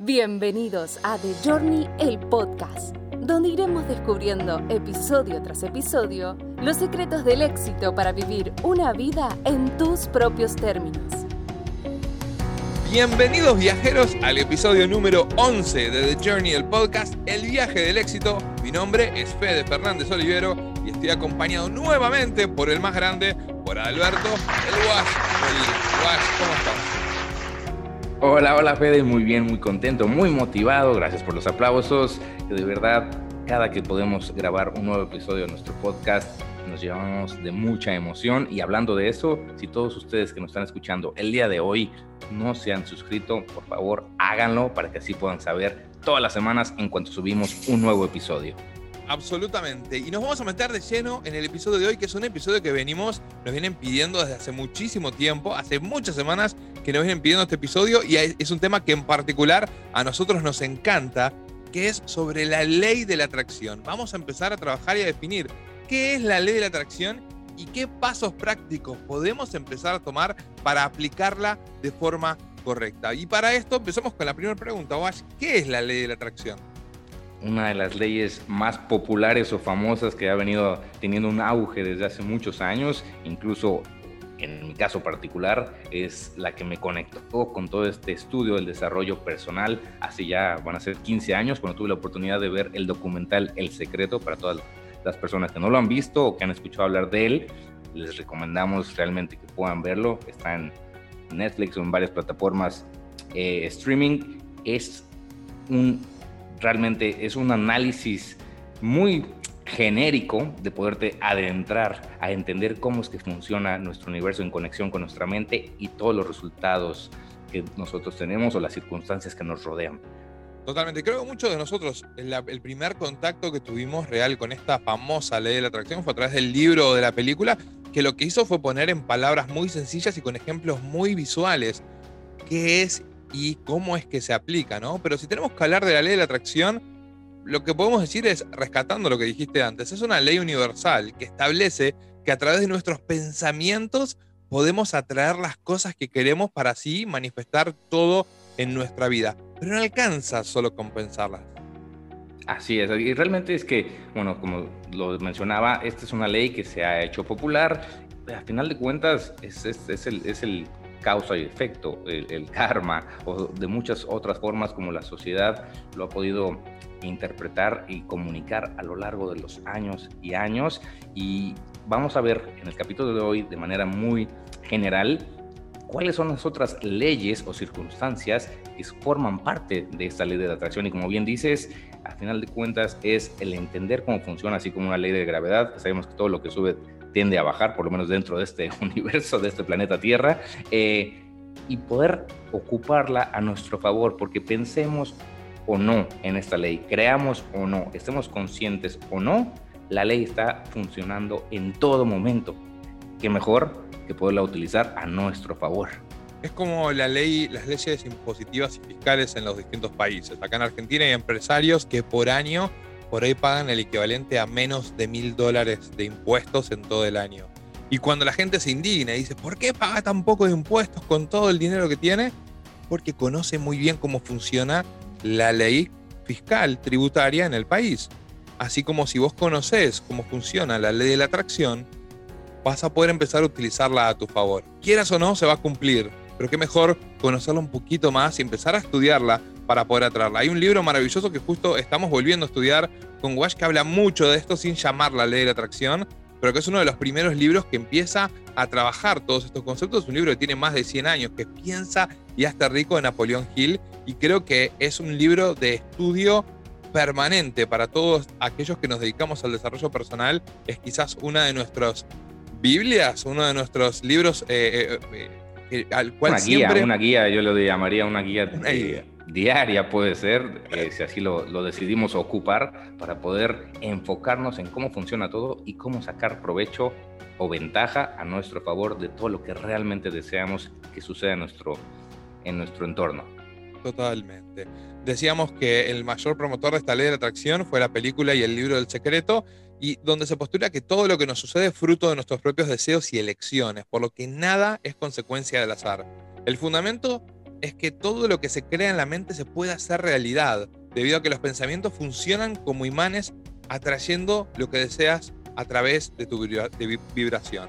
Bienvenidos a The Journey, el podcast, donde iremos descubriendo episodio tras episodio los secretos del éxito para vivir una vida en tus propios términos. Bienvenidos viajeros al episodio número 11 de The Journey, el podcast, el viaje del éxito. Mi nombre es Fede Fernández Olivero y estoy acompañado nuevamente por el más grande, por Alberto, el Wash. Wash, ¿cómo estás? Hola, hola Fede, muy bien, muy contento, muy motivado, gracias por los aplausos, de verdad cada que podemos grabar un nuevo episodio de nuestro podcast nos llevamos de mucha emoción y hablando de eso, si todos ustedes que nos están escuchando el día de hoy no se han suscrito, por favor háganlo para que así puedan saber todas las semanas en cuanto subimos un nuevo episodio. Absolutamente. Y nos vamos a meter de lleno en el episodio de hoy, que es un episodio que venimos, nos vienen pidiendo desde hace muchísimo tiempo, hace muchas semanas que nos vienen pidiendo este episodio y es un tema que en particular a nosotros nos encanta, que es sobre la ley de la atracción. Vamos a empezar a trabajar y a definir qué es la ley de la atracción y qué pasos prácticos podemos empezar a tomar para aplicarla de forma correcta. Y para esto empezamos con la primera pregunta, Wash, ¿qué es la ley de la atracción? Una de las leyes más populares o famosas que ha venido teniendo un auge desde hace muchos años, incluso en mi caso particular, es la que me conectó con todo este estudio del desarrollo personal hace ya, van a ser 15 años, cuando tuve la oportunidad de ver el documental El Secreto para todas las personas que no lo han visto o que han escuchado hablar de él. Les recomendamos realmente que puedan verlo. Está en Netflix o en varias plataformas eh, streaming. Es un, realmente es un análisis muy genérico de poderte adentrar a entender cómo es que funciona nuestro universo en conexión con nuestra mente y todos los resultados que nosotros tenemos o las circunstancias que nos rodean. Totalmente. Creo que muchos de nosotros, el, primer contacto que tuvimos real con esta famosa ley de la atracción fue a través del libro o de la película, que lo que hizo fue poner en palabras muy sencillas y con ejemplos muy visuales qué es y cómo es que se aplica, ¿no? Pero si tenemos que hablar de la ley de la atracción, lo que podemos decir es, rescatando lo que dijiste antes, es una ley universal que establece que a través de nuestros pensamientos podemos atraer las cosas que queremos para así manifestar todo en nuestra vida. Pero no alcanza solo con pensarlas. Así es, y realmente es que, bueno, como lo mencionaba, esta es una ley que se ha hecho popular. A final de cuentas, es, es, el, es el causa y efecto, el, karma, o de muchas otras formas como la sociedad lo ha podido interpretar y comunicar a lo largo de los años y años. Y vamos a ver en el capítulo de hoy de manera muy general cuáles son las otras leyes o circunstancias que forman parte de esta ley de la atracción. Y como bien dices, al final de cuentas es el entender cómo funciona, así como una ley de gravedad. Sabemos que todo lo que sube tiende a bajar, por lo menos dentro de este universo, de este planeta Tierra. Eh, y poder ocuparla a nuestro favor, porque pensemos o no en esta ley, creamos o no, estemos conscientes o no, la ley está funcionando en todo momento. Qué mejor que poderla utilizar a nuestro favor. Es como la ley, las leyes impositivas y fiscales en los distintos países. Acá en Argentina hay empresarios que por año por ahí pagan el equivalente a menos de mil dólares de impuestos en todo el año. Y cuando la gente se indigna y dice, ¿por qué paga tan poco de impuestos con todo el dinero que tiene? Porque conoce muy bien cómo funciona la ley fiscal tributaria en el país. Así como si vos conocés cómo funciona la ley de la atracción, vas a poder empezar a utilizarla a tu favor. Quieras o no, se va a cumplir. Pero qué mejor conocerla un poquito más y empezar a estudiarla para poder atraerla. Hay un libro maravilloso que justo estamos volviendo a estudiar con Wash que habla mucho de esto sin llamar la ley de la atracción, pero que es uno de los primeros libros que empieza a trabajar todos estos conceptos. Es un libro que tiene más de 100 años, que piensa y hasta rico de Napoleón Hill, y creo que es un libro de estudio permanente para todos aquellos que nos dedicamos al desarrollo personal. Es quizás una de nuestras Biblias, uno de nuestros libros eh, eh, eh, al cual una guía, una guía, yo lo llamaría una guía. Diaria puede ser, si así lo, lo, decidimos ocupar, para poder enfocarnos en cómo funciona todo y cómo sacar provecho o ventaja a nuestro favor de todo lo que realmente deseamos que suceda en nuestro, en nuestro entorno. Totalmente. Decíamos que el mayor promotor de esta ley de atracción fue la película y el libro del secreto, y donde se postula que todo lo que nos sucede es fruto de nuestros propios deseos y elecciones, por lo que nada es consecuencia del azar. El fundamento es que todo lo que se crea en la mente se puede hacer realidad, debido a que los pensamientos funcionan como imanes atrayendo lo que deseas a través de tu vibración.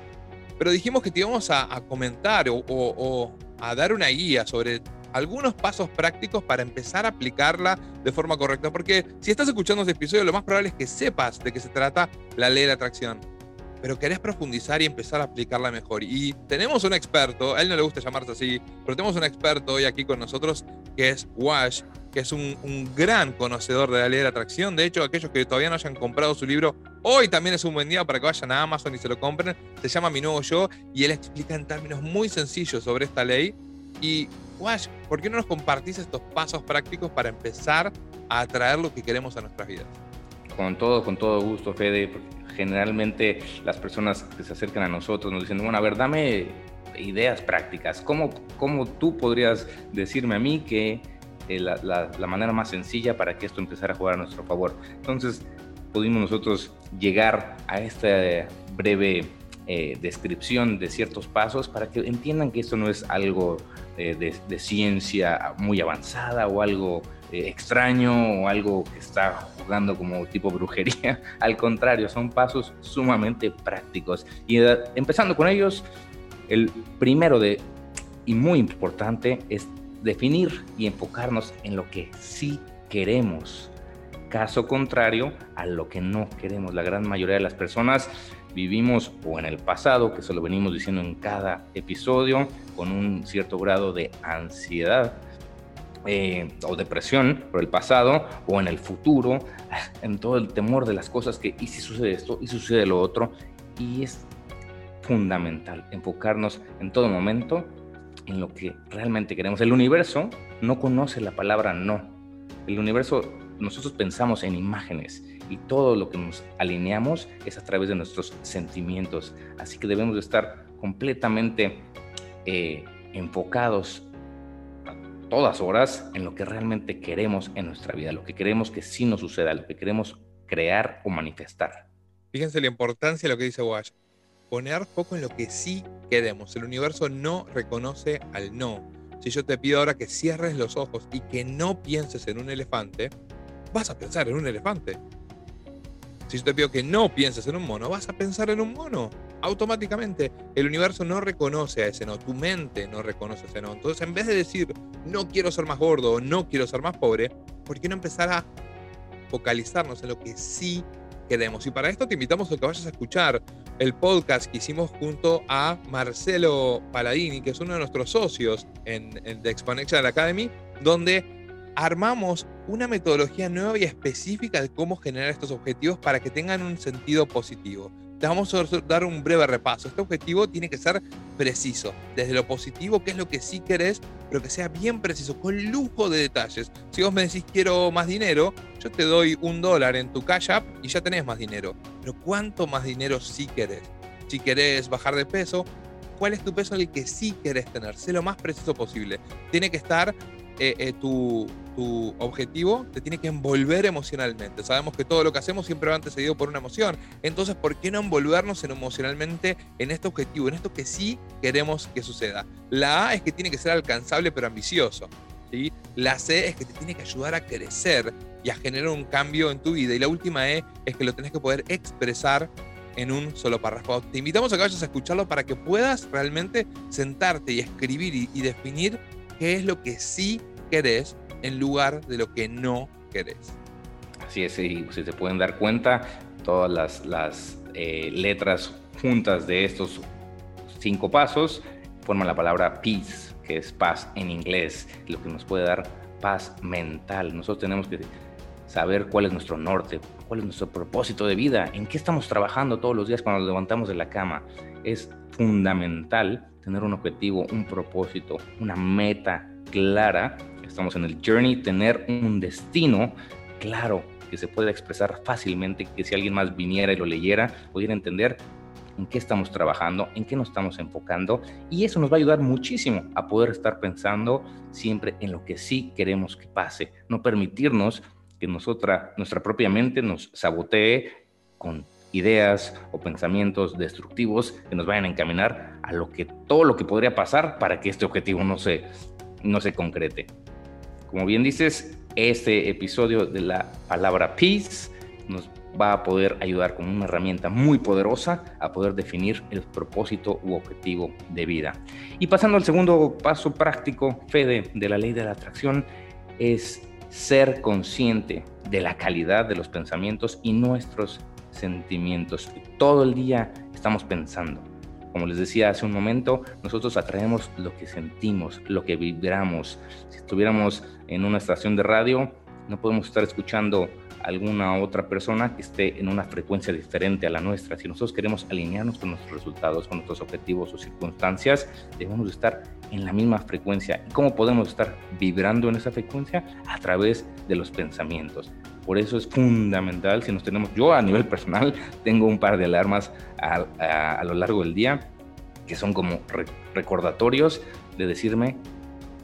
Pero dijimos que te íbamos a, comentar o, a dar una guía sobre algunos pasos prácticos para empezar a aplicarla de forma correcta. Porque si estás escuchando este episodio, lo más probable es que sepas de qué se trata la ley de la atracción. Pero querés profundizar y empezar a aplicarla mejor. Y tenemos un experto, a él no le gusta llamarse así, pero tenemos un experto hoy aquí con nosotros que es Wash, que es un, gran conocedor de la ley de la atracción. De hecho, aquellos que todavía no hayan comprado su libro, hoy también es un buen día para que vayan a Amazon y se lo compren. Se llama Mi Nuevo Yo y él explica en términos muy sencillos sobre esta ley. Y, Wash, ¿por qué no nos compartís estos pasos prácticos para empezar a atraer lo que queremos a nuestras vidas? Con todo, con todo gusto, Fede. Generalmente las personas que se acercan a nosotros nos dicen, bueno, a ver, dame ideas prácticas. ¿Cómo, cómo tú podrías decirme a mí que eh, la, manera más sencilla para que esto empezara a jugar a nuestro favor. Entonces, pudimos nosotros llegar a esta breve eh, descripción de ciertos pasos para que entiendan que esto no es algo eh, de, ciencia muy avanzada o algo extraño o algo que está jugando como tipo brujería. Al contrario, son pasos sumamente prácticos. Y empezando con ellos, el primero de y muy importante es definir y enfocarnos en lo que sí queremos. Caso contrario a lo que no queremos. La gran mayoría de las personas vivimos o en el pasado, que se lo venimos diciendo en cada episodio, con un cierto grado de ansiedad eh, o depresión por el pasado o en el futuro, en todo el temor de las cosas que, y si sucede esto, y sucede lo otro. Y es fundamental enfocarnos en todo momento en lo que realmente queremos. El universo no conoce la palabra no. El universo, nosotros pensamos en imágenes y todo lo que nos alineamos es a través de nuestros sentimientos. Así que debemos de estar completamente eh, enfocados todas horas en lo que realmente queremos en nuestra vida, lo que queremos que sí nos suceda, lo que queremos crear o manifestar. Fíjense la importancia de lo que dice Wash poner foco en lo que sí queremos. El universo no reconoce al no. Si yo te pido ahora que cierres los ojos y que no pienses en un elefante, vas a pensar en un elefante. Si yo te pido que no pienses en un mono, vas a pensar en un mono. Automáticamente. El universo no reconoce a ese no. Tu mente no reconoce ese no. Entonces, en vez de decir no quiero ser más gordo o no quiero ser más pobre, ¿por qué no empezar a focalizarnos en lo que sí queremos? Y para esto te invitamos a que vayas a escuchar el podcast que hicimos junto a Marcelo Paladini, que es uno de nuestros socios en, en The Exponential Academy, donde armamos una metodología nueva y específica de cómo generar estos objetivos para que tengan un sentido positivo. Te vamos a dar un breve repaso. Este objetivo tiene que ser preciso, desde lo positivo, que es lo que sí querés, pero que sea bien preciso, con lujo de detalles. Si vos me decís quiero más dinero, yo te doy un dólar en tu Cash App y ya tenés más dinero. Pero ¿cuánto más dinero sí querés? Si querés bajar de peso, ¿cuál es tu peso el que sí querés tener? Sé lo más preciso posible. Tiene que estar eh, eh, tu, tu, objetivo te tiene que envolver emocionalmente. Sabemos que todo lo que hacemos siempre va antecedido por una emoción. Entonces, ¿por qué no envolvernos emocionalmente en este objetivo, en esto que sí queremos que suceda? La A es que tiene que ser alcanzable pero ambicioso. ¿sí? La C es que te tiene que ayudar a crecer y a generar un cambio en tu vida. Y la última E es que lo tenés que poder expresar en un solo párrafo. Te invitamos a que vayas a escucharlo para que puedas realmente sentarte y escribir y, y definir qué es lo que sí querés en lugar de lo que no querés. Así es, y si se pueden dar cuenta, todas las, las eh, letras juntas de estos cinco pasos forman la palabra peace, que es paz en inglés, lo que nos puede dar paz mental. Nosotros tenemos que saber cuál es nuestro norte, cuál es nuestro propósito de vida, en qué estamos trabajando todos los días cuando nos levantamos de la cama. Es fundamental tener un objetivo, un propósito, una meta clara estamos en el journey, tener un destino claro que se pueda expresar fácilmente, que si alguien más viniera y lo leyera, pudiera entender en qué estamos trabajando, en qué nos estamos enfocando y eso nos va a ayudar muchísimo a poder estar pensando siempre en lo que sí queremos que pase, no permitirnos que nosotras, nuestra propia mente nos sabotee con ideas o pensamientos destructivos que nos vayan a encaminar a lo que todo lo que podría pasar para que este objetivo no se no se concrete. Como bien dices, este episodio de la palabra peace nos va a poder ayudar con una herramienta muy poderosa a poder definir el propósito u objetivo de vida. Y pasando al segundo paso práctico, Fede, de la ley de la atracción, es ser consciente de la calidad de los pensamientos y nuestros sentimientos. Todo el día estamos pensando. Como les decía hace un momento, nosotros atraemos lo que sentimos, lo que vibramos. Si estuviéramos en una estación de radio, no podemos estar escuchando alguna otra persona que esté en una frecuencia diferente a la nuestra. Si nosotros queremos alinearnos con nuestros resultados, con nuestros objetivos o circunstancias, debemos estar en la misma frecuencia. ¿Y cómo podemos estar vibrando en esa frecuencia? A través de los pensamientos. Por eso es fundamental, si nos tenemos, yo a nivel personal tengo un par de alarmas a, a lo largo del día que son como recordatorios de decirme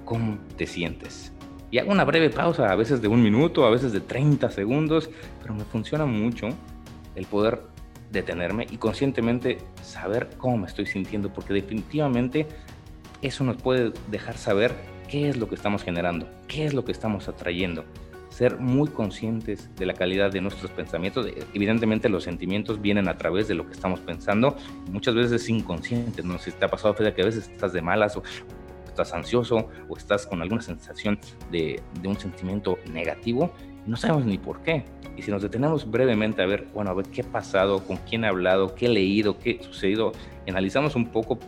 cómo te sientes y hago una breve pausa, a veces de un minuto, a veces de 30 segundos, pero me funciona mucho el poder detenerme y conscientemente saber cómo me estoy sintiendo, porque definitivamente eso nos puede dejar saber qué es lo que estamos generando, qué es lo que estamos atrayendo. Ser muy conscientes de la calidad de nuestros pensamientos. Evidentemente los sentimientos vienen a través de lo que estamos pensando, muchas veces inconscientes. No sé si te ha pasado, Fede, que a veces estás de malas o, estás ansioso o estás con alguna sensación de, un sentimiento negativo no sabemos ni por qué. Y si nos detenemos brevemente a ver, bueno, a ver qué ha pasado, con quién he hablado, qué he leído, qué ha sucedido, analizamos un poco,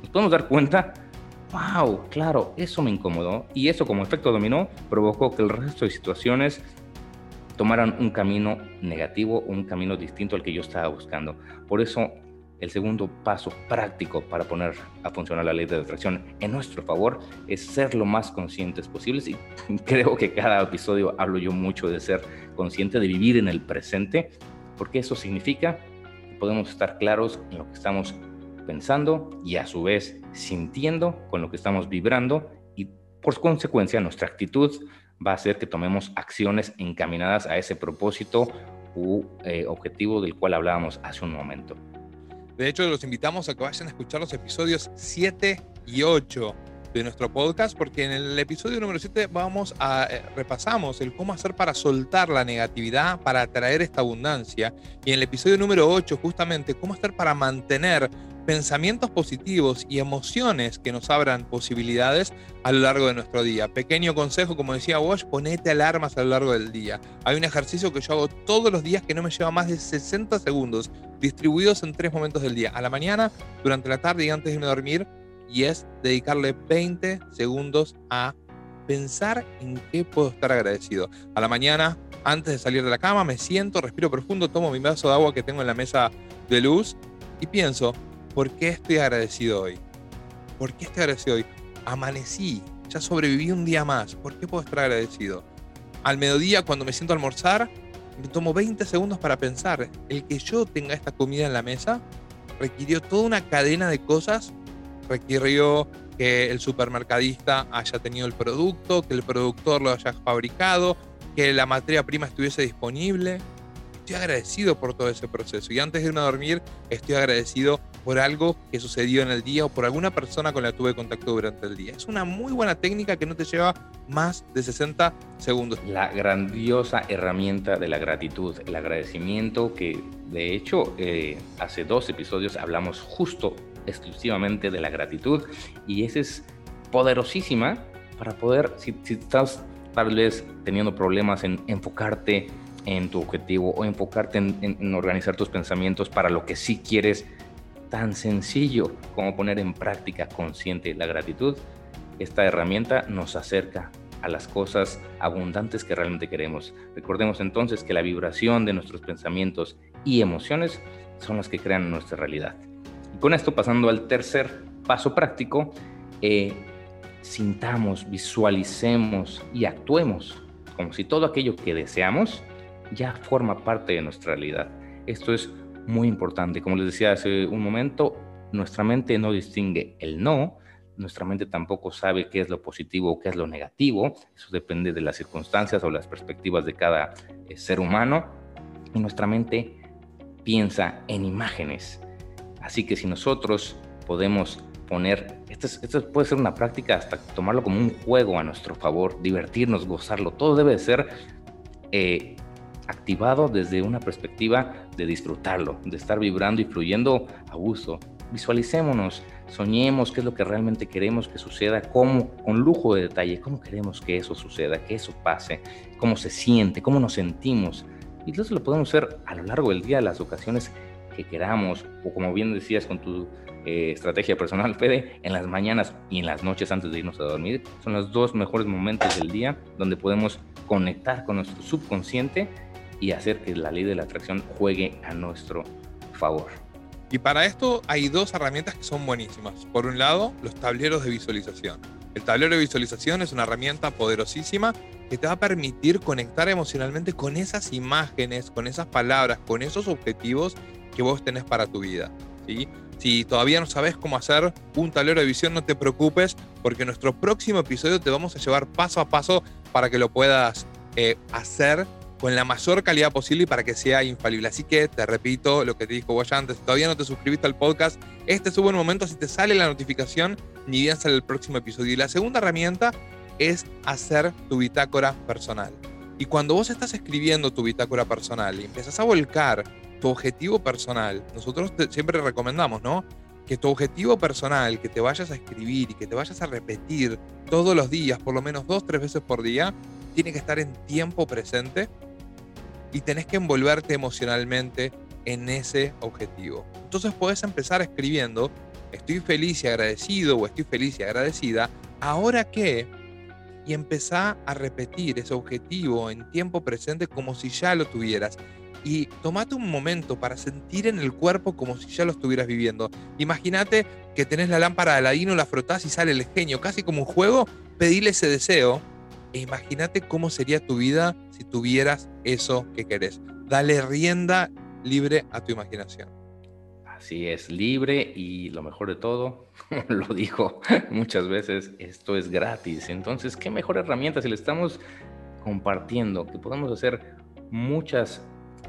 nos podemos dar cuenta, wow, claro, eso me incomodó. Y eso como efecto dominó provocó que el resto de situaciones tomaran un camino negativo, un camino distinto al que yo estaba buscando. Por eso el segundo paso práctico para poner a funcionar la ley de atracción en nuestro favor es ser lo más conscientes posibles. Y creo que cada episodio hablo yo mucho de ser consciente, de vivir en el presente, porque eso significa que podemos estar claros en lo que estamos pensando y a su vez sintiendo con lo que estamos vibrando y por consecuencia nuestra actitud va a hacer que tomemos acciones encaminadas a ese propósito u eh, objetivo del cual hablábamos hace un momento. De hecho, los invitamos a que vayan a escuchar los episodios 7 y 8 de nuestro podcast, porque en el episodio número 7 vamos a eh, repasamos el cómo hacer para soltar la negatividad, para atraer esta abundancia. Y en el episodio número 8, justamente, cómo hacer para mantener pensamientos positivos y emociones que nos abran posibilidades a lo largo de nuestro día. Pequeño consejo, como decía Wash, ponete alarmas a lo largo del día. Hay un ejercicio que yo hago todos los días que no me lleva más de 60 segundos, distribuidos en tres momentos del día. A la mañana, durante la tarde y antes de irme a dormir. Y es dedicarle 20 segundos a pensar en qué puedo estar agradecido. A la mañana, antes de salir de la cama, me siento, respiro profundo, tomo mi vaso de agua que tengo en la mesa de luz y pienso, ¿Por qué estoy agradecido hoy? ¿Por qué estoy agradecido hoy? Amanecí, ya sobreviví un día más. ¿Por qué puedo estar agradecido? Al mediodía, cuando me siento a almorzar, me tomo 20 segundos para pensar. El que yo tenga esta comida en la mesa requirió toda una cadena de cosas. Requirió que el supermercadista haya tenido el producto, que el productor lo haya fabricado, que la materia prima estuviese disponible. Estoy agradecido por todo ese proceso. Y antes de irme a dormir, estoy agradecido por algo que sucedió en el día o por alguna persona con la que tuve contacto durante el día. Es una muy buena técnica que no te lleva más de 60 segundos. La grandiosa herramienta de la gratitud, el agradecimiento que de hecho eh, hace dos episodios hablamos justo exclusivamente de la gratitud y esa es poderosísima para poder, si, estás tal vez teniendo problemas en enfocarte en tu objetivo o enfocarte en organizar tus pensamientos para lo que sí quieres tan sencillo como poner en práctica consciente la gratitud, esta herramienta nos acerca a las cosas abundantes que realmente queremos. Recordemos entonces que la vibración de nuestros pensamientos y emociones son las que crean nuestra realidad. Y con esto pasando al tercer paso práctico, eh, sintamos, visualicemos y actuemos como si todo aquello que deseamos ya forma parte de nuestra realidad. Esto es muy importante. Como les decía hace un momento, nuestra mente no distingue el no, nuestra mente tampoco sabe qué es lo positivo o qué es lo negativo, eso depende de las circunstancias o las perspectivas de cada eh, ser humano, y nuestra mente piensa en imágenes. Así que si nosotros podemos poner, esto, esto puede ser una práctica hasta tomarlo como un juego a nuestro favor, divertirnos, gozarlo, todo debe ser eh, activado desde una perspectiva de disfrutarlo, de estar vibrando y fluyendo a gusto. Visualicémonos, soñemos qué es lo que realmente queremos que suceda, cómo, con lujo de detalle, cómo queremos que eso suceda, que eso pase, cómo se siente, cómo nos sentimos. Y entonces lo podemos hacer a lo largo del día, las ocasiones que queramos, o como bien decías con tu eh, estrategia personal, Fede, en las mañanas y en las noches antes de irnos a dormir, son los dos mejores momentos del día donde podemos conectar con nuestro subconsciente y hacer que la ley de la atracción juegue a nuestro favor. Y para esto hay dos herramientas que son buenísimas. Por un lado, los tableros de visualización. El tablero de visualización es una herramienta poderosísima que te va a permitir conectar emocionalmente con esas imágenes, con esas palabras, con esos objetivos que vos tenés para tu vida. Si todavía no sabes cómo hacer un tablero de visión, no te preocupes, porque en nuestro próximo episodio te vamos a llevar paso a paso para que lo puedas eh, hacer con la mayor calidad posible y para que sea infalible. Así que te repito lo que te dijo vos antes, si todavía no te suscribiste al podcast, este es un buen momento, si te sale la notificación, ni bien sale el próximo episodio. Y la segunda herramienta es hacer tu bitácora personal. Y cuando vos estás escribiendo tu bitácora personal y empiezas a volcar tu objetivo personal, nosotros siempre recomendamos, ¿no? Que tu objetivo personal, que te vayas a escribir y que te vayas a repetir todos los días, por lo menos dos, tres veces por día, tiene que estar en tiempo presente y tenés que envolverte emocionalmente en ese objetivo. Entonces puedes empezar escribiendo, estoy feliz y agradecido o estoy feliz y agradecida, ahora qué, y empezá a repetir ese objetivo en tiempo presente como si ya lo tuvieras. Y tomate un momento para sentir en el cuerpo como si ya lo estuvieras viviendo. Imagínate que tenés la lámpara de Aladino, la frotás y sale el genio, casi como un juego, pedile ese deseo e imagínate cómo sería tu vida si tuvieras eso que querés. Dale rienda libre a tu imaginación. Así es, libre y lo mejor de todo, lo dijo muchas veces, esto es gratis. Entonces, ¿qué mejor herramienta si le estamos compartiendo? Que podemos hacer muchas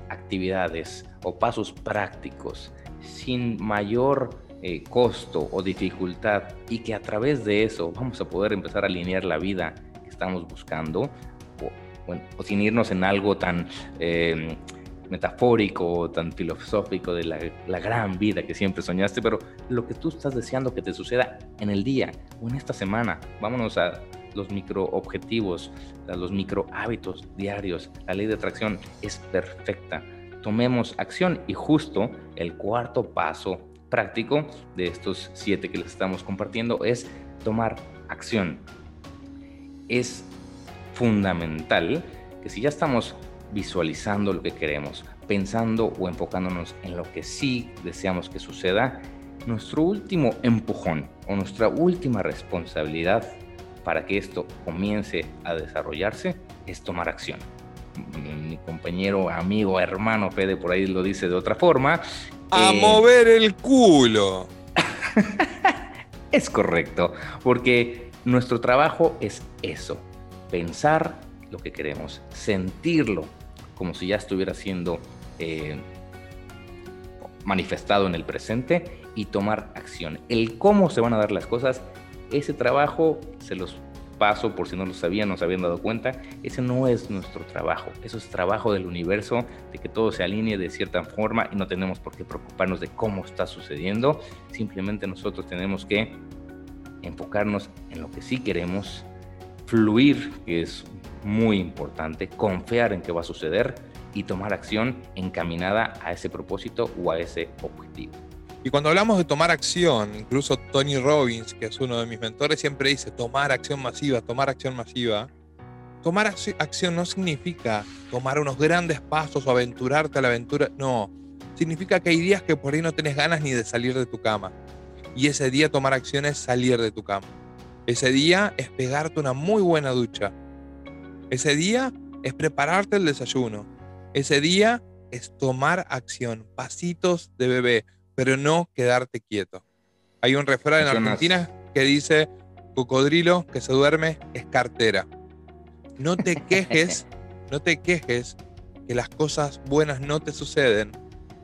actividades o pasos prácticos sin mayor eh, costo o dificultad y que a través de eso vamos a poder empezar a alinear la vida estamos buscando, o, sin irnos en algo tan eh, metafórico, tan filosófico de la, gran vida que siempre soñaste, pero lo que tú estás deseando que te suceda en el día o en esta semana. Vámonos a los micro objetivos, a los micro hábitos diarios. La ley de atracción es perfecta. Tomemos acción y justo el cuarto paso práctico de estos siete que les estamos compartiendo es tomar acción es fundamental que si ya estamos visualizando lo que queremos, pensando o enfocándonos en lo que sí deseamos que suceda, nuestro último empujón o nuestra última responsabilidad para que esto comience a desarrollarse es tomar acción. Mi compañero, amigo, hermano Fede por ahí lo dice de otra forma. A eh, mover el culo. es correcto, porque nuestro trabajo es eso, pensar lo que queremos, sentirlo como si ya estuviera siendo eh, manifestado en el presente y tomar acción. El cómo se van a dar las cosas, ese trabajo se los paso por si no lo sabían, no se habían dado cuenta, ese no es nuestro trabajo, eso es trabajo del universo, de que todo se alinee de cierta forma y no tenemos por qué preocuparnos de cómo está sucediendo, simplemente nosotros tenemos que enfocarnos en lo que sí queremos, fluir, que es muy importante, confiar en que va a suceder y tomar acción encaminada a ese propósito o a ese objetivo. Y cuando hablamos de tomar acción, incluso Tony Robbins, que es uno de mis mentores, siempre dice tomar acción masiva, tomar acción masiva. Tomar acción no significa tomar unos grandes pasos o aventurarte a la aventura, no. Significa que hay días que por ahí no tenés ganas ni de salir de tu cama. Y ese día tomar acción es salir de tu cama. Ese día es pegarte una muy buena ducha. Ese día es prepararte el desayuno. Ese día es tomar acción, pasitos de bebé, pero no quedarte quieto. Hay un refrán en Argentina que dice, cocodrilo que se duerme es cartera. No te quejes, no te quejes que las cosas buenas no te suceden,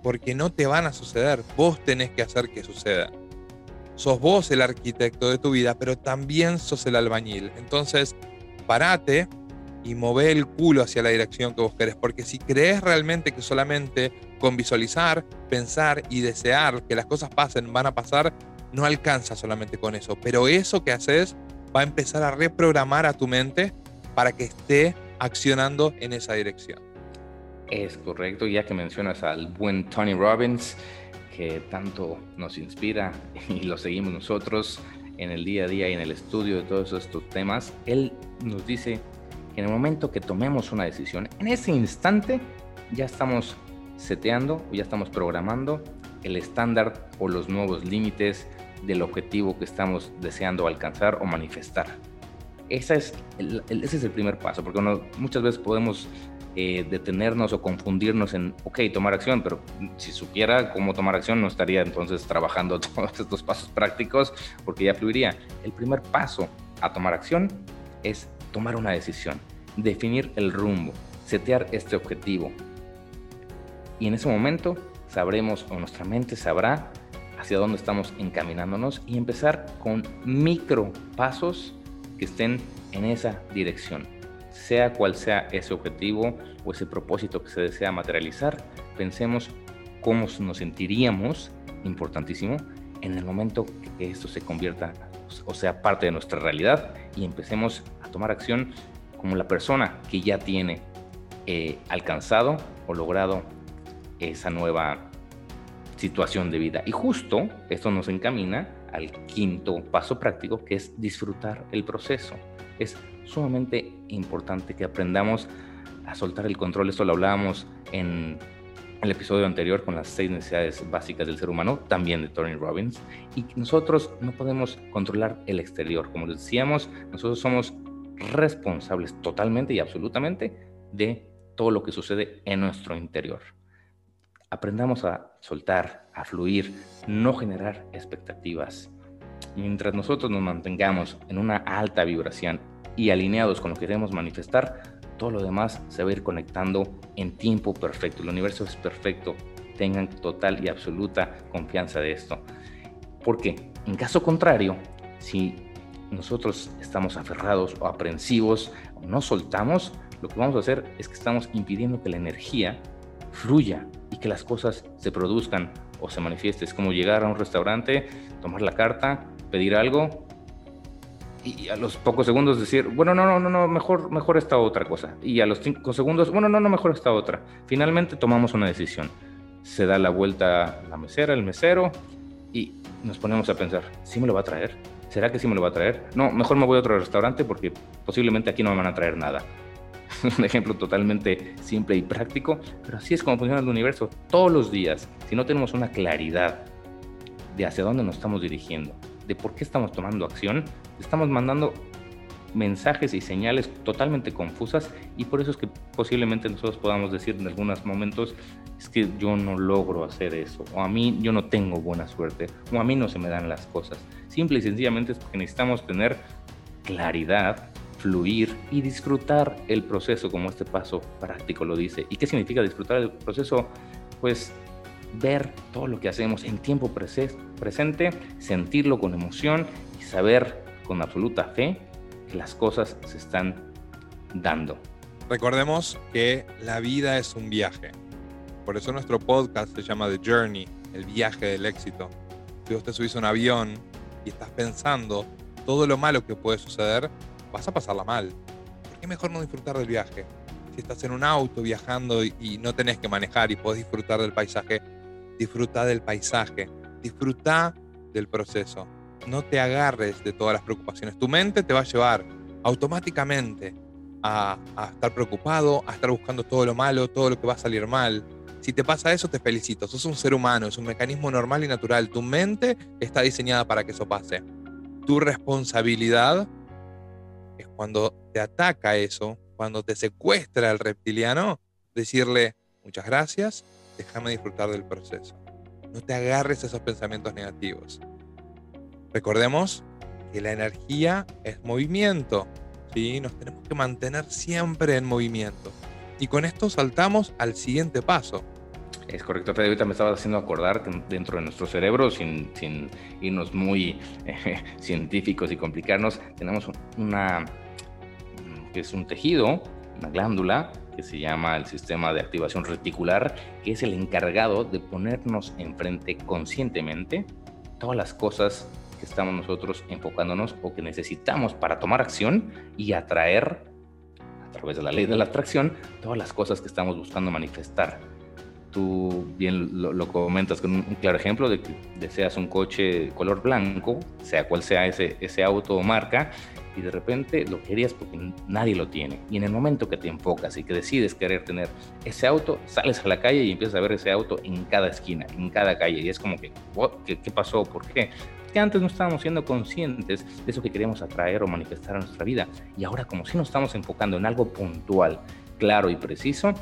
porque no te van a suceder. Vos tenés que hacer que sucedan sos vos el arquitecto de tu vida, pero también sos el albañil. Entonces, parate y move el culo hacia la dirección que vos querés, porque si crees realmente que solamente con visualizar, pensar y desear que las cosas pasen van a pasar, no alcanza solamente con eso, pero eso que haces va a empezar a reprogramar a tu mente para que esté accionando en esa dirección. Es correcto, ya que mencionas al buen Tony Robbins, que tanto nos inspira y lo seguimos nosotros en el día a día y en el estudio de todos estos temas, él nos dice que en el momento que tomemos una decisión, en ese instante ya estamos seteando o ya estamos programando el estándar o los nuevos límites del objetivo que estamos deseando alcanzar o manifestar. Esa es ese es el primer paso, porque muchas veces podemos eh, detenernos o confundirnos en, ok, tomar acción, pero si supiera cómo tomar acción no estaría entonces trabajando todos estos pasos prácticos porque ya fluiría. El primer paso a tomar acción es tomar una decisión, definir el rumbo, setear este objetivo. Y en ese momento sabremos o nuestra mente sabrá hacia dónde estamos encaminándonos y empezar con micro pasos que estén en esa dirección. Sea cual sea ese objetivo o ese propósito que se desea materializar, pensemos cómo nos sentiríamos, importantísimo, en el momento que esto se convierta o sea parte de nuestra realidad y empecemos a tomar acción como la persona que ya tiene eh, alcanzado o logrado esa nueva situación de vida. Y justo esto nos encamina al quinto paso práctico, que es disfrutar el proceso. Es sumamente importante que aprendamos a soltar el control. Esto lo hablábamos en el episodio anterior con las seis necesidades básicas del ser humano, también de Tony Robbins. Y nosotros no podemos controlar el exterior. Como les decíamos, nosotros somos responsables totalmente y absolutamente de todo lo que sucede en nuestro interior aprendamos a soltar, a fluir, no generar expectativas. Mientras nosotros nos mantengamos en una alta vibración y alineados con lo que queremos manifestar, todo lo demás se va a ir conectando en tiempo perfecto. El universo es perfecto. Tengan total y absoluta confianza de esto. Porque en caso contrario, si nosotros estamos aferrados o aprensivos no soltamos, lo que vamos a hacer es que estamos impidiendo que la energía fluya y que las cosas se produzcan o se manifiesten. Es como llegar a un restaurante, tomar la carta, pedir algo y a los pocos segundos decir, bueno, no, no, no, no, mejor, mejor esta otra cosa. Y a los cinco segundos, bueno, no, no, mejor esta otra. Finalmente tomamos una decisión. Se da la vuelta la mesera, el mesero y nos ponemos a pensar, ¿sí me lo va a traer? ¿Será que sí me lo va a traer? No, mejor me voy a otro restaurante porque posiblemente aquí no me van a traer nada. un ejemplo totalmente simple y práctico, pero así es como funciona el universo. Todos los días, si no tenemos una claridad de hacia dónde nos estamos dirigiendo, de por qué estamos tomando acción, estamos mandando mensajes y señales totalmente confusas y por eso es que posiblemente nosotros podamos decir en algunos momentos es que yo no logro hacer eso o a mí yo no tengo buena suerte o a mí no se me dan las cosas. Simple y sencillamente es porque necesitamos tener claridad fluir y disfrutar el proceso, como este paso práctico lo dice. ¿Y qué significa disfrutar el proceso? Pues ver todo lo que hacemos en tiempo presente, sentirlo con emoción y saber con absoluta fe que las cosas se están dando. Recordemos que la vida es un viaje. Por eso nuestro podcast se llama The Journey, el viaje del éxito. Si vos te subís a un avión y estás pensando todo lo malo que puede suceder, vas a pasarla mal. ¿Por qué mejor no disfrutar del viaje? Si estás en un auto viajando y, no tenés que manejar y podés disfrutar del paisaje, disfruta del paisaje, disfruta del proceso. No te agarres de todas las preocupaciones. Tu mente te va a llevar automáticamente a, a, estar preocupado, a estar buscando todo lo malo, todo lo que va a salir mal. Si te pasa eso, te felicito. Sos un ser humano, es un mecanismo normal y natural. Tu mente está diseñada para que eso pase. Tu responsabilidad es cuando te ataca eso, cuando te secuestra el reptiliano, decirle muchas gracias, déjame disfrutar del proceso. No te agarres a esos pensamientos negativos. Recordemos que la energía es movimiento, ¿sí? Nos tenemos que mantener siempre en movimiento. Y con esto saltamos al siguiente paso. Es correcto, Fede. Ahorita me estaba haciendo acordar que dentro de nuestro cerebro, sin, sin irnos muy eh, científicos y complicarnos, tenemos una, que es un tejido, una glándula, que se llama el sistema de activación reticular, que es el encargado de ponernos enfrente conscientemente todas las cosas que estamos nosotros enfocándonos o que necesitamos para tomar acción y atraer, a través de la ley de la atracción, todas las cosas que estamos buscando manifestar. Tú bien lo, comentas con un, claro ejemplo de que deseas un coche color blanco, sea cual sea ese, ese auto o marca, y de repente lo querías porque nadie lo tiene. Y en el momento que te enfocas y que decides querer tener ese auto, sales a la calle y empiezas a ver ese auto en cada esquina, en cada calle. Y es como que, ¿qué, qué pasó? ¿Por qué? que antes no estábamos siendo conscientes de eso que queríamos atraer o manifestar a nuestra vida. Y ahora como si nos estamos enfocando en algo puntual, claro y preciso,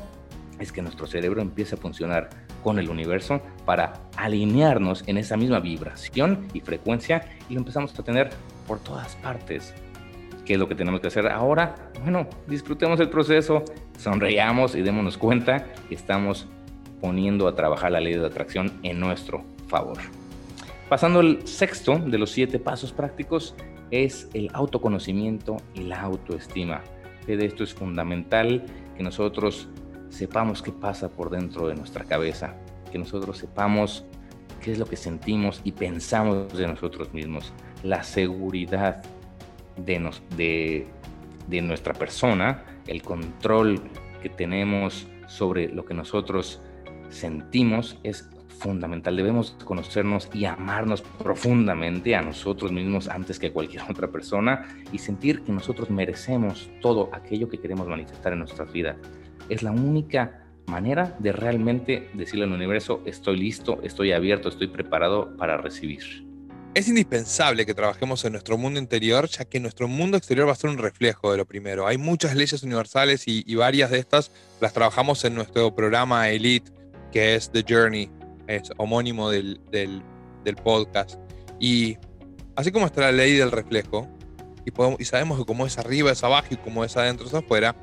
es que nuestro cerebro empieza a funcionar con el universo para alinearnos en esa misma vibración y frecuencia y lo empezamos a tener por todas partes. ¿Qué es lo que tenemos que hacer ahora? Bueno, disfrutemos el proceso, sonreamos y démonos cuenta que estamos poniendo a trabajar la ley de atracción en nuestro favor. Pasando al sexto de los siete pasos prácticos es el autoconocimiento y la autoestima. De esto es fundamental que nosotros sepamos qué pasa por dentro de nuestra cabeza, que nosotros sepamos qué es lo que sentimos y pensamos de nosotros mismos. La seguridad de, de, nuestra persona, el control que tenemos sobre lo que nosotros sentimos es fundamental. Debemos conocernos y amarnos profundamente a nosotros mismos antes que a cualquier otra persona y sentir que nosotros merecemos todo aquello que queremos manifestar en nuestras vidas. Es la única manera de realmente decirle al universo, estoy listo, estoy abierto, estoy preparado para recibir. Es indispensable que trabajemos en nuestro mundo interior, ya que nuestro mundo exterior va a ser un reflejo de lo primero. Hay muchas leyes universales y, varias de estas las trabajamos en nuestro programa Elite, que es The Journey, es homónimo del, del, podcast. Y así como está la ley del reflejo, y, y sabemos que como es arriba es abajo y como es adentro es afuera,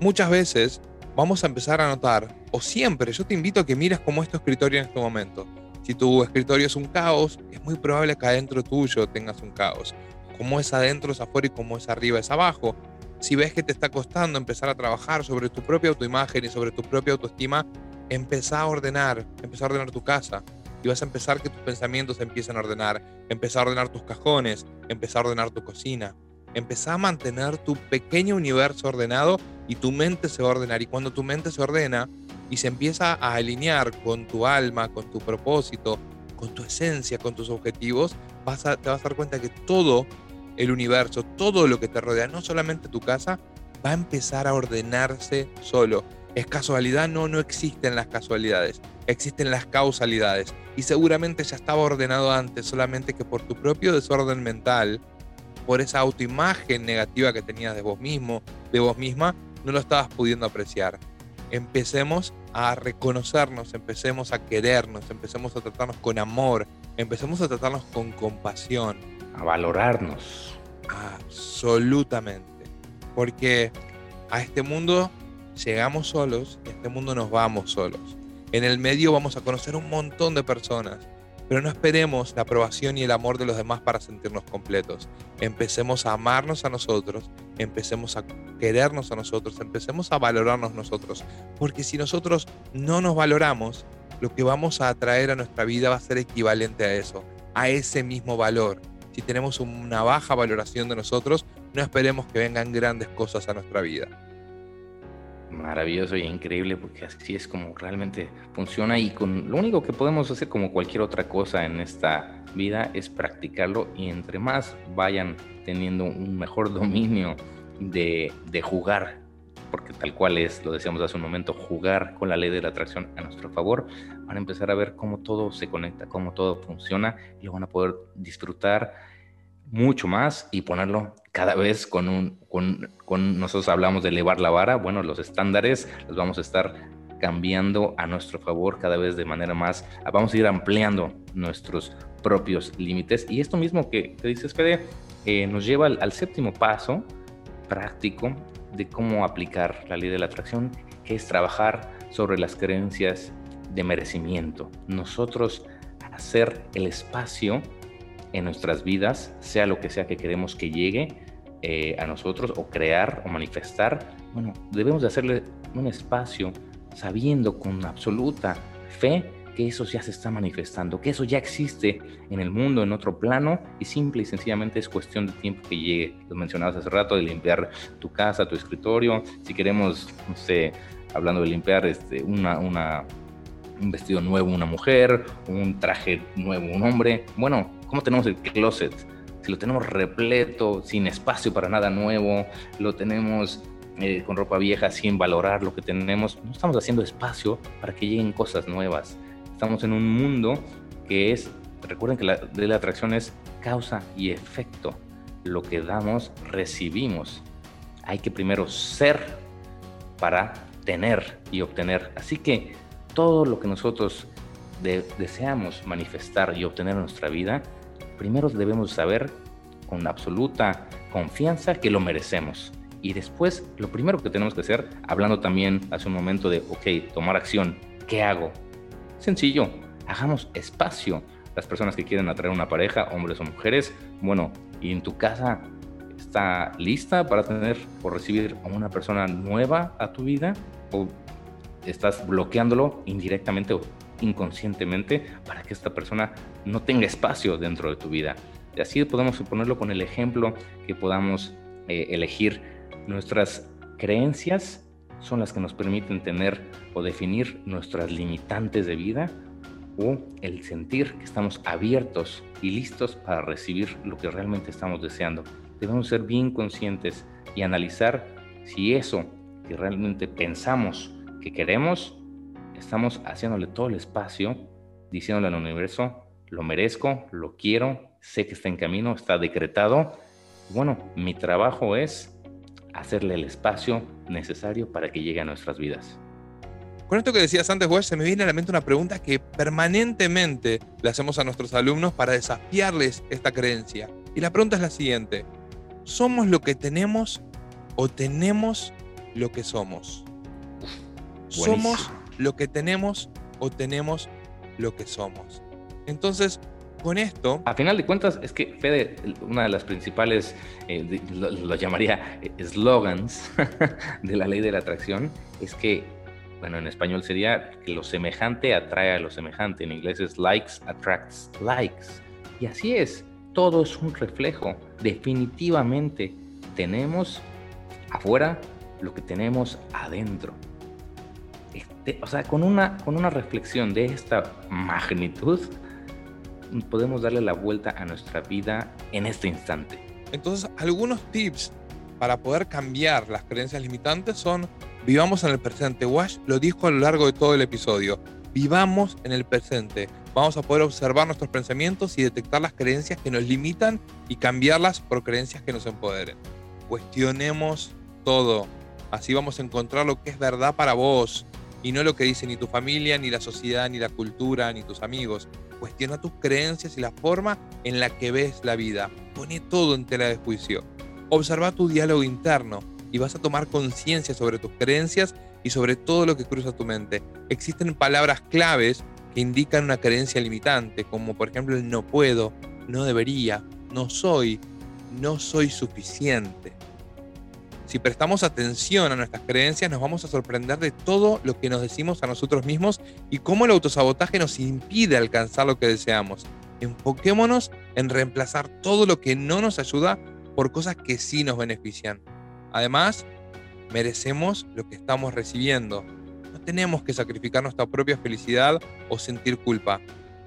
muchas veces vamos a empezar a notar, o siempre, yo te invito a que mires cómo es tu escritorio en este momento si tu escritorio es un caos, es muy probable que adentro tuyo tengas un caos. Como es adentro es afuera y como es arriba es abajo. Si ves que te está costando empezar a trabajar sobre tu propia autoimagen y sobre tu propia autoestima, empezá a ordenar, empezá a ordenar tu casa. Y vas a empezar que tus pensamientos empiecen a ordenar, empezá a ordenar tus cajones, empezá a ordenar tu cocina. Empezá a mantener tu pequeño universo ordenado y tu mente se va a ordenar. Y cuando tu mente se ordena, y se empieza a alinear con tu alma, con tu propósito, con tu esencia, con tus objetivos, vas a, te vas a dar cuenta que todo el universo, todo lo que te rodea, no solamente tu casa, va a empezar a ordenarse solo. ¿Es casualidad? No, no existen las casualidades, existen las causalidades. Y seguramente ya estaba ordenado antes, solamente que por tu propio desorden mental, por esa autoimagen negativa que tenías de vos mismo, de vos misma, no lo estabas pudiendo apreciar empecemos a reconocernos, empecemos a querernos, empecemos a tratarnos con amor, empecemos a tratarnos con compasión. A valorarnos. Absolutamente. Porque a este mundo llegamos solos a este mundo nos vamos solos. En el medio vamos a conocer un montón de personas pero no esperemos la aprobación y el amor de los demás para sentirnos completos. Empecemos a amarnos a nosotros, empecemos a querernos a nosotros, empecemos a valorarnos nosotros. Porque si nosotros no nos valoramos, lo que vamos a atraer a nuestra vida va a ser equivalente a eso, a ese mismo valor. Si tenemos una baja valoración de nosotros, no esperemos que vengan grandes cosas a nuestra vida maravilloso y increíble porque así es como realmente funciona y con lo único que podemos hacer como cualquier otra cosa en esta vida es practicarlo y entre más vayan teniendo un mejor dominio de, de jugar porque tal cual es, lo decíamos hace un momento, jugar con la ley de la atracción a nuestro favor, van a empezar a ver cómo todo se conecta, cómo todo funciona y lo van a poder disfrutar mucho más y ponerlo cada vez con un, con, nosotros hablamos de elevar la vara, bueno, los estándares los vamos a estar cambiando a nuestro favor cada vez de manera más, vamos a ir ampliando nuestros propios límites. Y esto mismo que te dices, Fede, eh, nos lleva al, séptimo paso práctico de cómo aplicar la ley de la atracción, que es trabajar sobre las creencias de merecimiento. Nosotros hacer el espacio en nuestras vidas, sea lo que sea que queremos que llegue eh, a nosotros, o crear o manifestar, bueno, debemos de hacerle un espacio sabiendo con absoluta fe que eso ya se está manifestando, que eso ya existe en el mundo, en otro plano, y simple y sencillamente es cuestión de tiempo que llegue. Lo mencionabas hace rato, de limpiar tu casa, tu escritorio. Si queremos, no sé, hablando de limpiar este, una, una, un vestido nuevo una mujer, un traje nuevo un hombre, bueno, ¿cómo tenemos el closet? Si lo tenemos repleto, sin espacio para nada nuevo, lo tenemos eh, con ropa vieja sin valorar lo que tenemos, no estamos haciendo espacio para que lleguen cosas nuevas. Estamos en un mundo que es, recuerden que la, de la atracción es causa y efecto. Lo que damos, recibimos. Hay que primero ser para tener y obtener. Así que todo lo que nosotros deseamos manifestar y obtener en nuestra vida, primero debemos saber con absoluta confianza que lo merecemos. Y después, lo primero que tenemos que hacer, hablando también hace un momento de, ok, tomar acción, ¿qué hago? Sencillo, hagamos espacio. Las personas que quieren atraer una pareja, hombres o mujeres, bueno, y en tu casa está lista para tener o recibir a una persona nueva a tu vida o estás bloqueándolo indirectamente inconscientemente para que esta persona no tenga espacio dentro de tu vida. Y así podemos ponerlo con el ejemplo que podamos eh, elegir nuestras creencias son las que nos permiten tener o definir nuestras limitantes de vida o el sentir que estamos abiertos y listos para recibir lo que realmente estamos deseando. Debemos ser bien conscientes y analizar si eso que realmente pensamos que queremos, estamos haciéndole todo el espacio, diciéndole al universo, lo merezco, lo quiero, sé que está en camino, está decretado. Bueno, mi trabajo es hacerle el espacio necesario para que llegue a nuestras vidas. Con esto que decías antes, Wes, se me viene a la mente una pregunta que permanentemente le hacemos a nuestros alumnos para desafiarles esta creencia. Y la pregunta es la siguiente. ¿Somos lo que tenemos o tenemos lo que somos? ¿Somos lo que tenemos o tenemos lo que somos? Entonces, con esto. A final de cuentas, es que Fede, una de las principales, eh, lo, llamaría eh, slogans de la ley de la atracción, es que, bueno, en español sería que lo semejante atrae a lo semejante. En inglés es likes attracts likes. Y así es, todo es un reflejo. Definitivamente tenemos afuera lo que tenemos adentro. Este, o sea, con una, con una reflexión de esta magnitud, podemos darle la vuelta a nuestra vida en este instante. Entonces, algunos tips para poder cambiar las creencias limitantes son vivamos en el presente. Wash lo dijo a lo largo de todo el episodio. Vivamos en el presente. Vamos a poder observar nuestros pensamientos y detectar las creencias que nos limitan y cambiarlas por creencias que nos empoderen. Cuestionemos todo. Así vamos a encontrar lo que es verdad para vos y no lo que dice ni tu familia, ni la sociedad, ni la cultura, ni tus amigos. Cuestiona tus creencias y la forma en la que ves la vida. Pone todo en tela de juicio. Observa tu diálogo interno y vas a tomar conciencia sobre tus creencias y sobre todo lo que cruza tu mente. Existen palabras claves que indican una creencia limitante, como por ejemplo el no puedo, no debería, no soy, no soy suficiente. Si prestamos atención a nuestras creencias, nos vamos a sorprender de todo lo que nos decimos a nosotros mismos y cómo el autosabotaje nos impide alcanzar lo que deseamos. Enfoquémonos en reemplazar todo lo que no nos ayuda por cosas que sí nos benefician. Además, merecemos lo que estamos recibiendo. No tenemos que sacrificar nuestra propia felicidad o sentir culpa.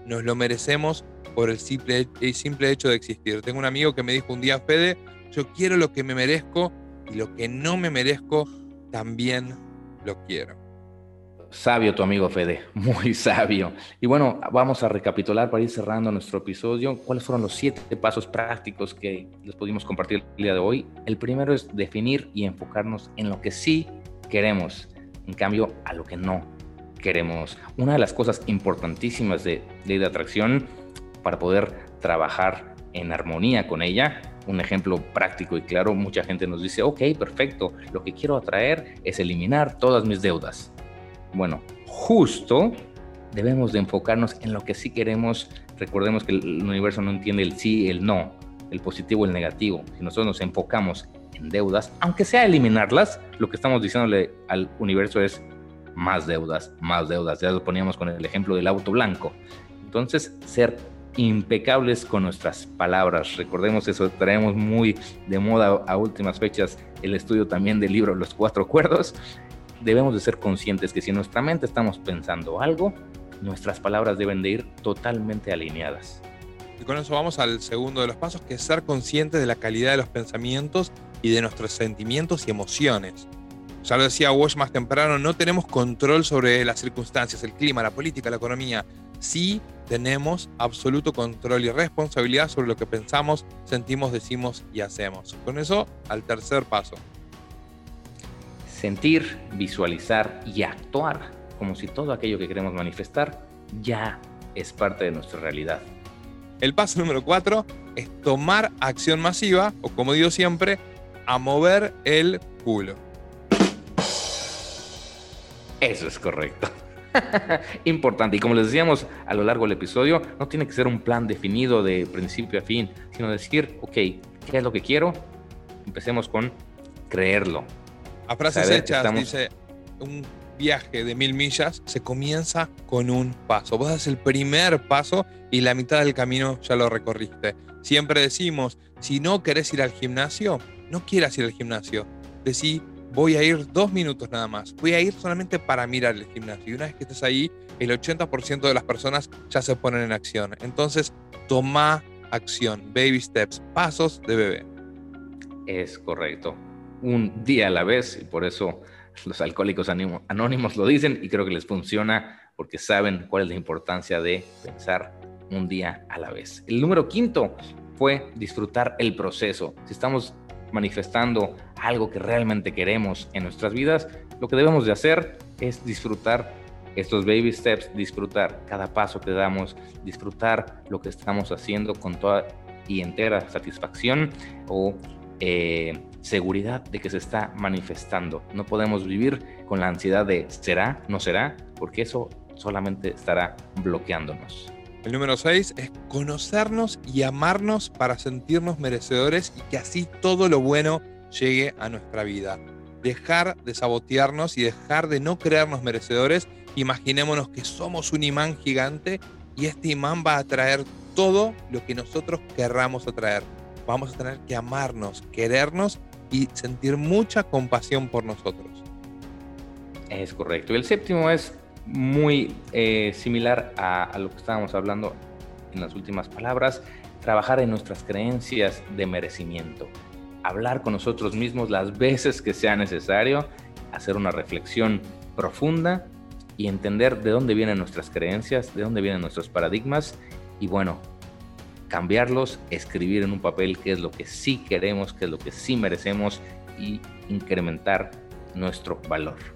Nos lo merecemos por el simple, el simple hecho de existir. Tengo un amigo que me dijo un día, Fede, yo quiero lo que me merezco y lo que no me merezco, también lo quiero. Sabio tu amigo Fede, muy sabio. Y bueno, vamos a recapitular para ir cerrando nuestro episodio. ¿Cuáles fueron los siete pasos prácticos que les pudimos compartir el día de hoy? El primero es definir y enfocarnos en lo que sí queremos, en cambio a lo que no queremos. Una de las cosas importantísimas de ley de atracción para poder trabajar en armonía con ella un ejemplo práctico y claro, mucha gente nos dice, ok, perfecto, lo que quiero atraer es eliminar todas mis deudas. Bueno, justo debemos de enfocarnos en lo que sí queremos. Recordemos que el universo no entiende el sí, el no, el positivo, el negativo. Si nosotros nos enfocamos en deudas, aunque sea eliminarlas, lo que estamos diciéndole al universo es más deudas, más deudas. Ya lo poníamos con el ejemplo del auto blanco. Entonces, ser impecables con nuestras palabras. Recordemos eso, traemos muy de moda a últimas fechas el estudio también del libro Los Cuatro Acuerdos. Debemos de ser conscientes que si en nuestra mente estamos pensando algo, nuestras palabras deben de ir totalmente alineadas. Y con eso vamos al segundo de los pasos, que es ser conscientes de la calidad de los pensamientos y de nuestros sentimientos y emociones. Ya lo decía Walsh más temprano, no tenemos control sobre las circunstancias, el clima, la política, la economía. Sí tenemos absoluto control y responsabilidad sobre lo que pensamos, sentimos, decimos y hacemos. Con eso, al tercer paso. Sentir, visualizar y actuar como si todo aquello que queremos manifestar ya es parte de nuestra realidad. El paso número cuatro es tomar acción masiva, o como digo siempre, a mover el culo. Eso es correcto. Importante. Y como les decíamos a lo largo del episodio, no tiene que ser un plan definido de principio a fin, sino decir, ok, ¿qué es lo que quiero? Empecemos con creerlo. A frases hechas dice, un viaje de mil millas se comienza con un paso. Vos das el primer paso y la mitad del camino ya lo recorriste. Siempre decimos, si no querés ir al gimnasio, no quieras ir al gimnasio. Decí, voy a ir dos minutos nada más. Voy a ir solamente para mirar el gimnasio. Y una vez que estés ahí, el 80% de las personas ya se ponen en acción. Entonces, toma acción, baby steps, pasos de bebé. Es correcto. Un día a la vez, y por eso los alcohólicos anónimos lo dicen, y creo que les funciona porque saben cuál es la importancia de pensar un día a la vez. El número quinto fue disfrutar el proceso. Si estamos manifestando algo que realmente queremos en nuestras vidas, lo que debemos de hacer es disfrutar estos baby steps, disfrutar cada paso que damos, disfrutar lo que estamos haciendo con toda y entera satisfacción o eh, seguridad de que se está manifestando. No podemos vivir con la ansiedad de será, no será, porque eso solamente estará bloqueándonos. El número 6 es conocernos y amarnos para sentirnos merecedores y que así todo lo bueno llegue a nuestra vida. Dejar de sabotearnos y dejar de no creernos merecedores. Imaginémonos que somos un imán gigante y este imán va a atraer todo lo que nosotros querramos atraer. Vamos a tener que amarnos, querernos y sentir mucha compasión por nosotros. Es correcto. El séptimo es muy eh, similar a, lo que estábamos hablando en las últimas palabras, trabajar en nuestras creencias de merecimiento, hablar con nosotros mismos las veces que sea necesario, hacer una reflexión profunda y entender de dónde vienen nuestras creencias, de dónde vienen nuestros paradigmas y bueno, cambiarlos, escribir en un papel qué es lo que sí queremos, qué es lo que sí merecemos y incrementar nuestro valor.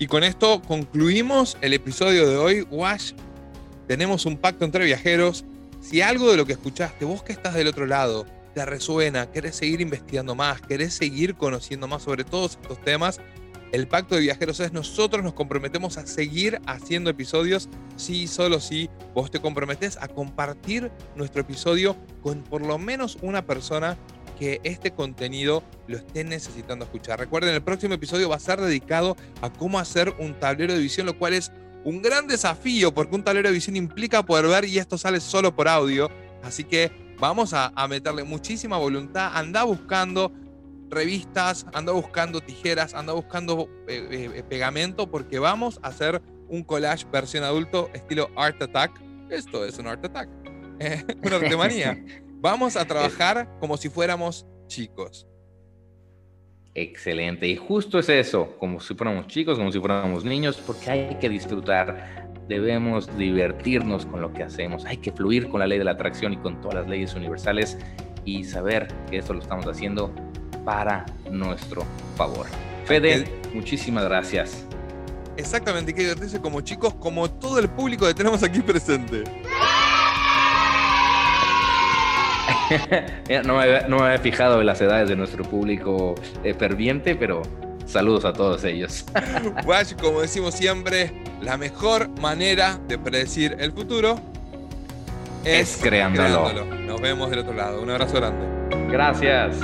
Y con esto concluimos el episodio de hoy. Wash, tenemos un pacto entre viajeros. Si algo de lo que escuchaste, vos que estás del otro lado, te resuena, querés seguir investigando más, querés seguir conociendo más sobre todos estos temas, el pacto de viajeros es nosotros nos comprometemos a seguir haciendo episodios si solo si vos te comprometes a compartir nuestro episodio con por lo menos una persona que este contenido lo estén necesitando escuchar. Recuerden, el próximo episodio va a ser dedicado a cómo hacer un tablero de visión, lo cual es un gran desafío porque un tablero de visión implica poder ver y esto sale solo por audio. Así que vamos a, meterle muchísima voluntad. Anda buscando revistas, anda buscando tijeras, anda buscando eh, eh, pegamento porque vamos a hacer un collage versión adulto estilo Art Attack. Esto es un Art Attack. una artemanía. Vamos a trabajar como si fuéramos chicos. Excelente. Y justo es eso, como si fuéramos chicos, como si fuéramos niños, porque hay que disfrutar, debemos divertirnos con lo que hacemos, hay que fluir con la ley de la atracción y con todas las leyes universales y saber que esto lo estamos haciendo para nuestro favor. Fede, muchísimas gracias. Exactamente, hay que divertirse como chicos, como todo el público que tenemos aquí presente. no, me, había fijado en las edades de nuestro público eh, ferviente, pero Saludos a todos ellos. Wash, como decimos siempre, la mejor manera de predecir el futuro es, creándolo. creándolo. Nos vemos del otro lado. Un abrazo grande. Gracias.